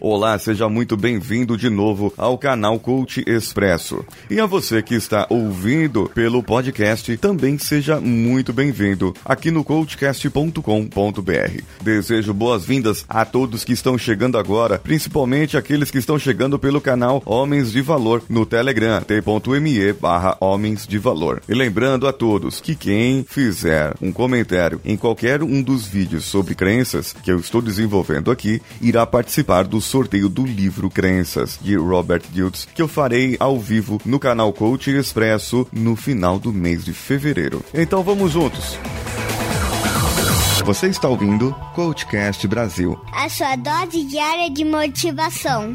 Olá, seja muito bem-vindo de novo ao canal Coach Expresso. E a você que está ouvindo pelo podcast, também seja muito bem-vindo aqui no coachcast.com.br. Desejo boas-vindas a todos que estão chegando agora, principalmente aqueles que estão chegando pelo canal Homens de Valor no Telegram, t.me barra Homens de Valor. E lembrando a todos que quem fizer um comentário em qualquer um dos vídeos sobre crenças que eu estou desenvolvendo aqui, irá participar do sorteio do livro Crenças, de Robert Diltz, que eu farei ao vivo no canal Coach Expresso no final do mês de fevereiro. Então vamos juntos! Você está ouvindo Coachcast Brasil. A sua dose diária de motivação.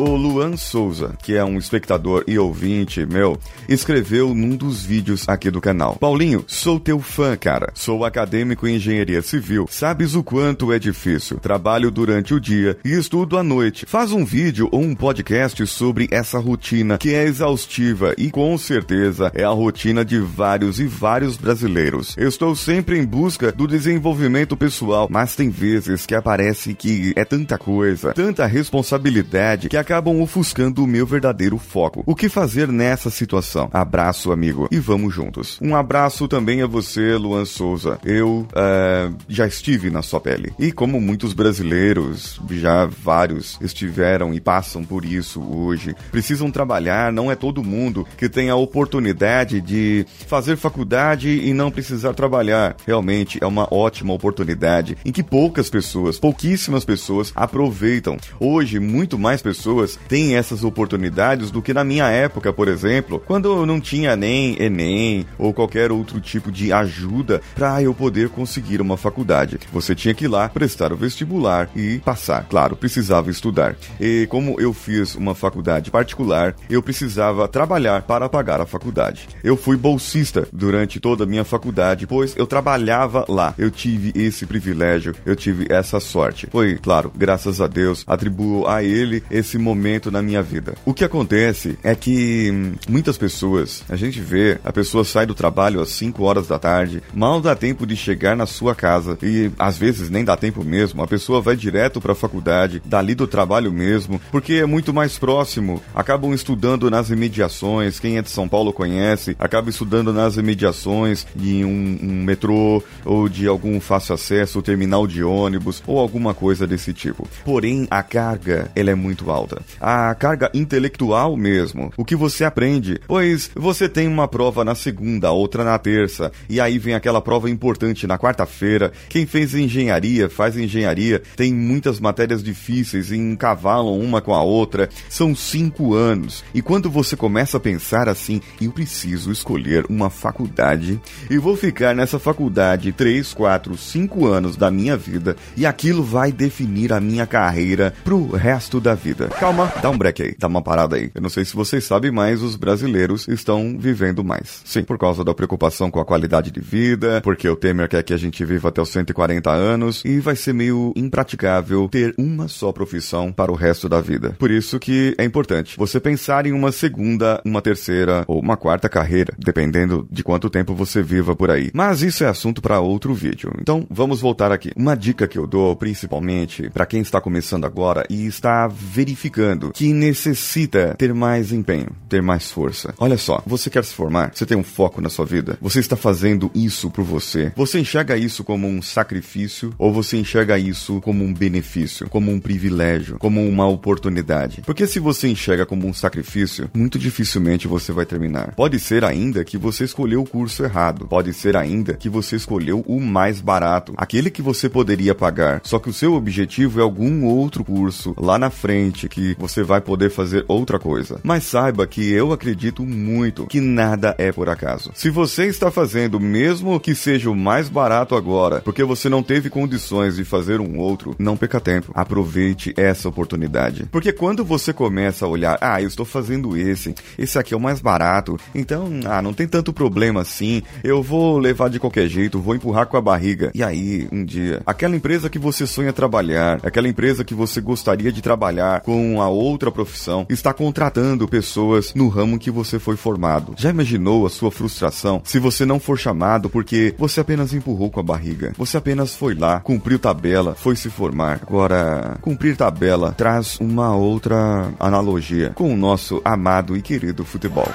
O Luan Souza, que é um espectador e ouvinte meu, escreveu num dos vídeos aqui do canal. Paulinho, sou teu fã, cara. Sou acadêmico em engenharia civil. Sabes o quanto é difícil. Trabalho durante o dia e estudo à noite. Faz um vídeo ou um podcast sobre essa rotina que é exaustiva e com certeza é a rotina de vários e vários brasileiros. Estou sempre em busca do desenvolvimento pessoal, mas tem vezes que aparece que é tanta coisa, tanta responsabilidade que acabam ofuscando o meu verdadeiro foco. O que fazer nessa situação? Abraço, amigo, e vamos juntos. Um abraço também a você, Luan Souza. Eu uh, já estive na sua pele. E como muitos brasileiros, já vários estiveram e passam por isso hoje, precisam trabalhar, não é todo mundo que tem a oportunidade de fazer faculdade e não precisar trabalhar. Realmente é uma ótima oportunidade em que poucas pessoas, pouquíssimas pessoas aproveitam. Hoje, muito mais pessoas pessoas têm essas oportunidades do que na minha época, por exemplo, quando eu não tinha nem Enem ou qualquer outro tipo de ajuda para eu poder conseguir uma faculdade. Você tinha que ir lá prestar o vestibular e passar. Claro, precisava estudar. E como eu fiz uma faculdade particular, eu precisava trabalhar para pagar a faculdade. Eu fui bolsista durante toda a minha faculdade, pois eu trabalhava lá. Eu tive esse privilégio, eu tive essa sorte. Foi, claro, graças a Deus, atribuo a ele esse momento momento na minha vida. O que acontece é que hum, muitas pessoas, a gente vê, a pessoa sai do trabalho às 5 horas da tarde, mal dá tempo de chegar na sua casa e às vezes nem dá tempo mesmo. A pessoa vai direto para a faculdade, dali do trabalho mesmo, porque é muito mais próximo. Acabam estudando nas imediações, quem é de São Paulo conhece, acaba estudando nas imediações de um, um metrô ou de algum fácil acesso, terminal de ônibus ou alguma coisa desse tipo. Porém, a carga ela é muito alta a carga intelectual mesmo, o que você aprende, pois você tem uma prova na segunda, outra na terça, e aí vem aquela prova importante na quarta-feira. Quem fez engenharia, faz engenharia, tem muitas matérias difíceis e encavalam uma com a outra. São cinco anos. E quando você começa a pensar assim, eu preciso escolher uma faculdade e vou ficar nessa faculdade três, quatro, cinco anos da minha vida e aquilo vai definir a minha carreira pro resto da vida. Calma dá um break aí, dá uma parada aí. Eu não sei se vocês sabem, mas os brasileiros estão vivendo mais. Sim, por causa da preocupação com a qualidade de vida, porque o Temer quer que a gente viva até os 140 anos e vai ser meio impraticável ter uma só profissão para o resto da vida. Por isso que é importante você pensar em uma segunda, uma terceira ou uma quarta carreira, dependendo de quanto tempo você viva por aí. Mas isso é assunto para outro vídeo. Então, vamos voltar aqui. Uma dica que eu dou, principalmente para quem está começando agora e está verificando que necessita ter mais empenho, ter mais força. Olha só, você quer se formar? Você tem um foco na sua vida? Você está fazendo isso por você? Você enxerga isso como um sacrifício ou você enxerga isso como um benefício, como um privilégio, como uma oportunidade? Porque se você enxerga como um sacrifício, muito dificilmente você vai terminar. Pode ser ainda que você escolheu o curso errado. Pode ser ainda que você escolheu o mais barato, aquele que você poderia pagar. Só que o seu objetivo é algum outro curso lá na frente que que você vai poder fazer outra coisa. Mas saiba que eu acredito muito que nada é por acaso. Se você está fazendo, mesmo que seja o mais barato agora, porque você não teve condições de fazer um outro, não perca tempo. Aproveite essa oportunidade. Porque quando você começa a olhar, ah, eu estou fazendo esse, esse aqui é o mais barato, então, ah, não tem tanto problema assim, eu vou levar de qualquer jeito, vou empurrar com a barriga. E aí, um dia, aquela empresa que você sonha trabalhar, aquela empresa que você gostaria de trabalhar com a outra profissão, está contratando pessoas no ramo que você foi formado. Já imaginou a sua frustração se você não for chamado porque você apenas empurrou com a barriga? Você apenas foi lá, cumpriu tabela, foi se formar. Agora, cumprir tabela traz uma outra analogia com o nosso amado e querido futebol.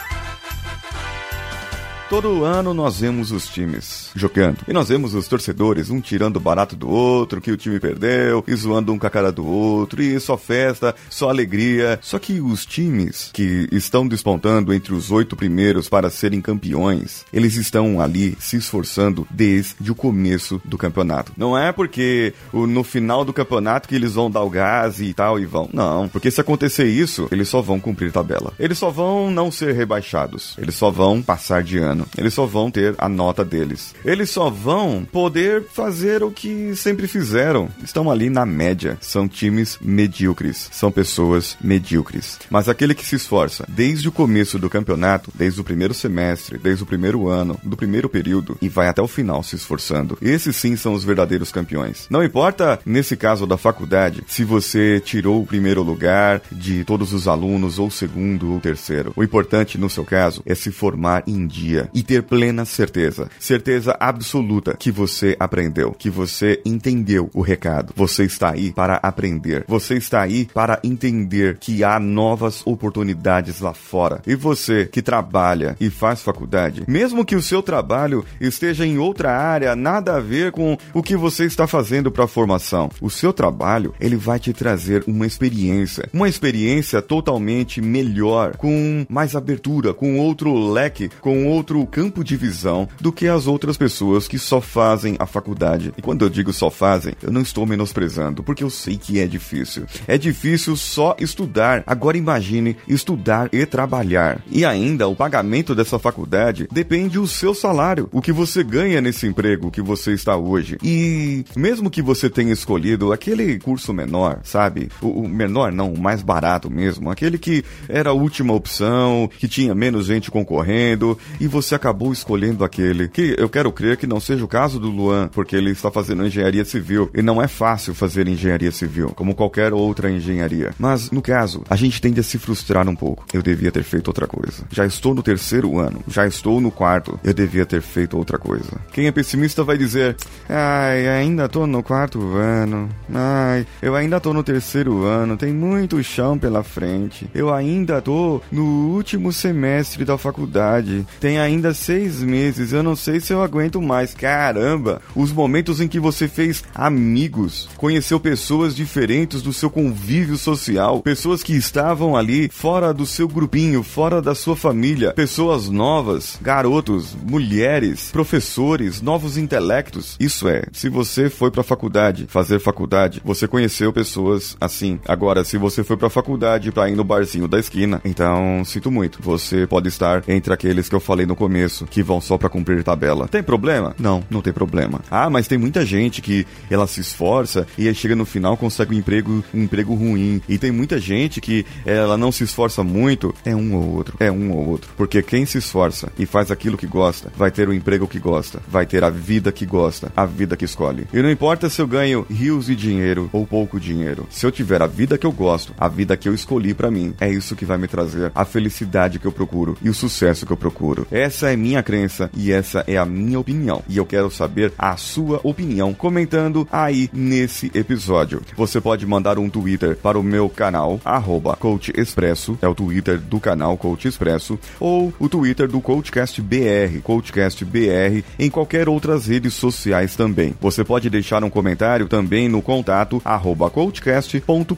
Todo ano nós vemos os times jogando. E nós vemos os torcedores, um tirando barato do outro, que o time perdeu, e zoando um com a cara do outro, e só festa, só alegria. Só que os times que estão despontando entre os oito primeiros para serem campeões, eles estão ali se esforçando desde o começo do campeonato. Não é porque no final do campeonato que eles vão dar o gás e tal e vão. Não, porque se acontecer isso, eles só vão cumprir tabela. Eles só vão não ser rebaixados. Eles só vão passar de ano ano. Eles só vão ter a nota deles. Eles só vão poder fazer o que sempre fizeram. Estão ali na média. São times medíocres. São pessoas medíocres. Mas aquele que se esforça desde o começo do campeonato, desde o primeiro semestre, desde o primeiro ano, do primeiro período e vai até o final se esforçando. Esses sim são os verdadeiros campeões. Não importa, nesse caso da faculdade, se você tirou o primeiro lugar de todos os alunos, ou segundo ou terceiro. O importante, no seu caso, é se formar em dia e ter plena certeza, certeza absoluta que você aprendeu, que você entendeu o recado. Você está aí para aprender. Você está aí para entender que há novas oportunidades lá fora. E você que trabalha e faz faculdade, mesmo que o seu trabalho esteja em outra área, nada a ver com o que você está fazendo para a formação, o seu trabalho, ele vai te trazer uma experiência, uma experiência totalmente melhor, com mais abertura, com outro leque, com outro outro campo de visão do que as outras pessoas que só fazem a faculdade. E quando eu digo só fazem, eu não estou menosprezando, porque eu sei que é difícil. É difícil só estudar. Agora imagine estudar e trabalhar. E ainda o pagamento dessa faculdade depende do seu salário, o que você ganha nesse emprego que você está hoje. E mesmo que você tenha escolhido aquele curso menor, sabe? O, o menor não, o mais barato mesmo, aquele que era a última opção, que tinha menos gente concorrendo e você acabou escolhendo aquele. Que eu quero crer que não seja o caso do Luan, porque ele está fazendo engenharia civil. E não é fácil fazer engenharia civil, como qualquer outra engenharia. Mas, no caso, a gente tende a se frustrar um pouco. Eu devia ter feito outra coisa. Já estou no terceiro ano, já estou no quarto. Eu devia ter feito outra coisa. Quem é pessimista vai dizer: Ai, ainda tô no quarto ano. Ai, eu ainda tô no terceiro ano. Tem muito chão pela frente. Eu ainda tô no último semestre da faculdade. Tem ainda seis meses, eu não sei se eu aguento mais. Caramba! Os momentos em que você fez amigos, conheceu pessoas diferentes do seu convívio social, pessoas que estavam ali fora do seu grupinho, fora da sua família, pessoas novas, garotos, mulheres, professores, novos intelectos. Isso é, se você foi para faculdade, fazer faculdade, você conheceu pessoas assim. Agora, se você foi para faculdade para ir no barzinho da esquina, então sinto muito. Você pode estar entre aqueles que eu falei no começo, que vão só para cumprir tabela. Tem problema? Não, não tem problema. Ah, mas tem muita gente que ela se esforça e aí chega no final consegue um emprego, um emprego ruim. E tem muita gente que ela não se esforça muito, é um ou outro, é um ou outro. Porque quem se esforça e faz aquilo que gosta, vai ter o emprego que gosta, vai ter a vida que gosta, a vida que escolhe. E não importa se eu ganho rios de dinheiro ou pouco dinheiro, se eu tiver a vida que eu gosto, a vida que eu escolhi para mim, é isso que vai me trazer a felicidade que eu procuro e o sucesso que eu procuro. Essa é minha crença e essa é a minha opinião. E eu quero saber a sua opinião comentando aí nesse episódio. Você pode mandar um Twitter para o meu canal, arroba Coach Expresso, é o Twitter do canal Coach Expresso, ou o Twitter do Coachcast BR, Coachcast BR, em qualquer outras redes sociais também. Você pode deixar um comentário também no contato arroba coachcast.com.br.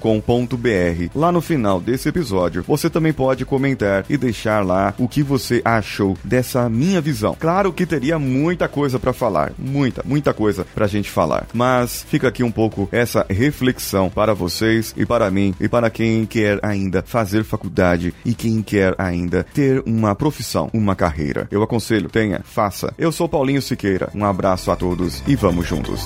Lá no final desse episódio, você também pode comentar e deixar lá o que você achou dessa essa minha visão. Claro que teria muita coisa para falar, muita, muita coisa pra gente falar. Mas fica aqui um pouco essa reflexão para vocês e para mim e para quem quer ainda fazer faculdade e quem quer ainda ter uma profissão, uma carreira. Eu aconselho, tenha, faça. Eu sou Paulinho Siqueira. Um abraço a todos e vamos juntos.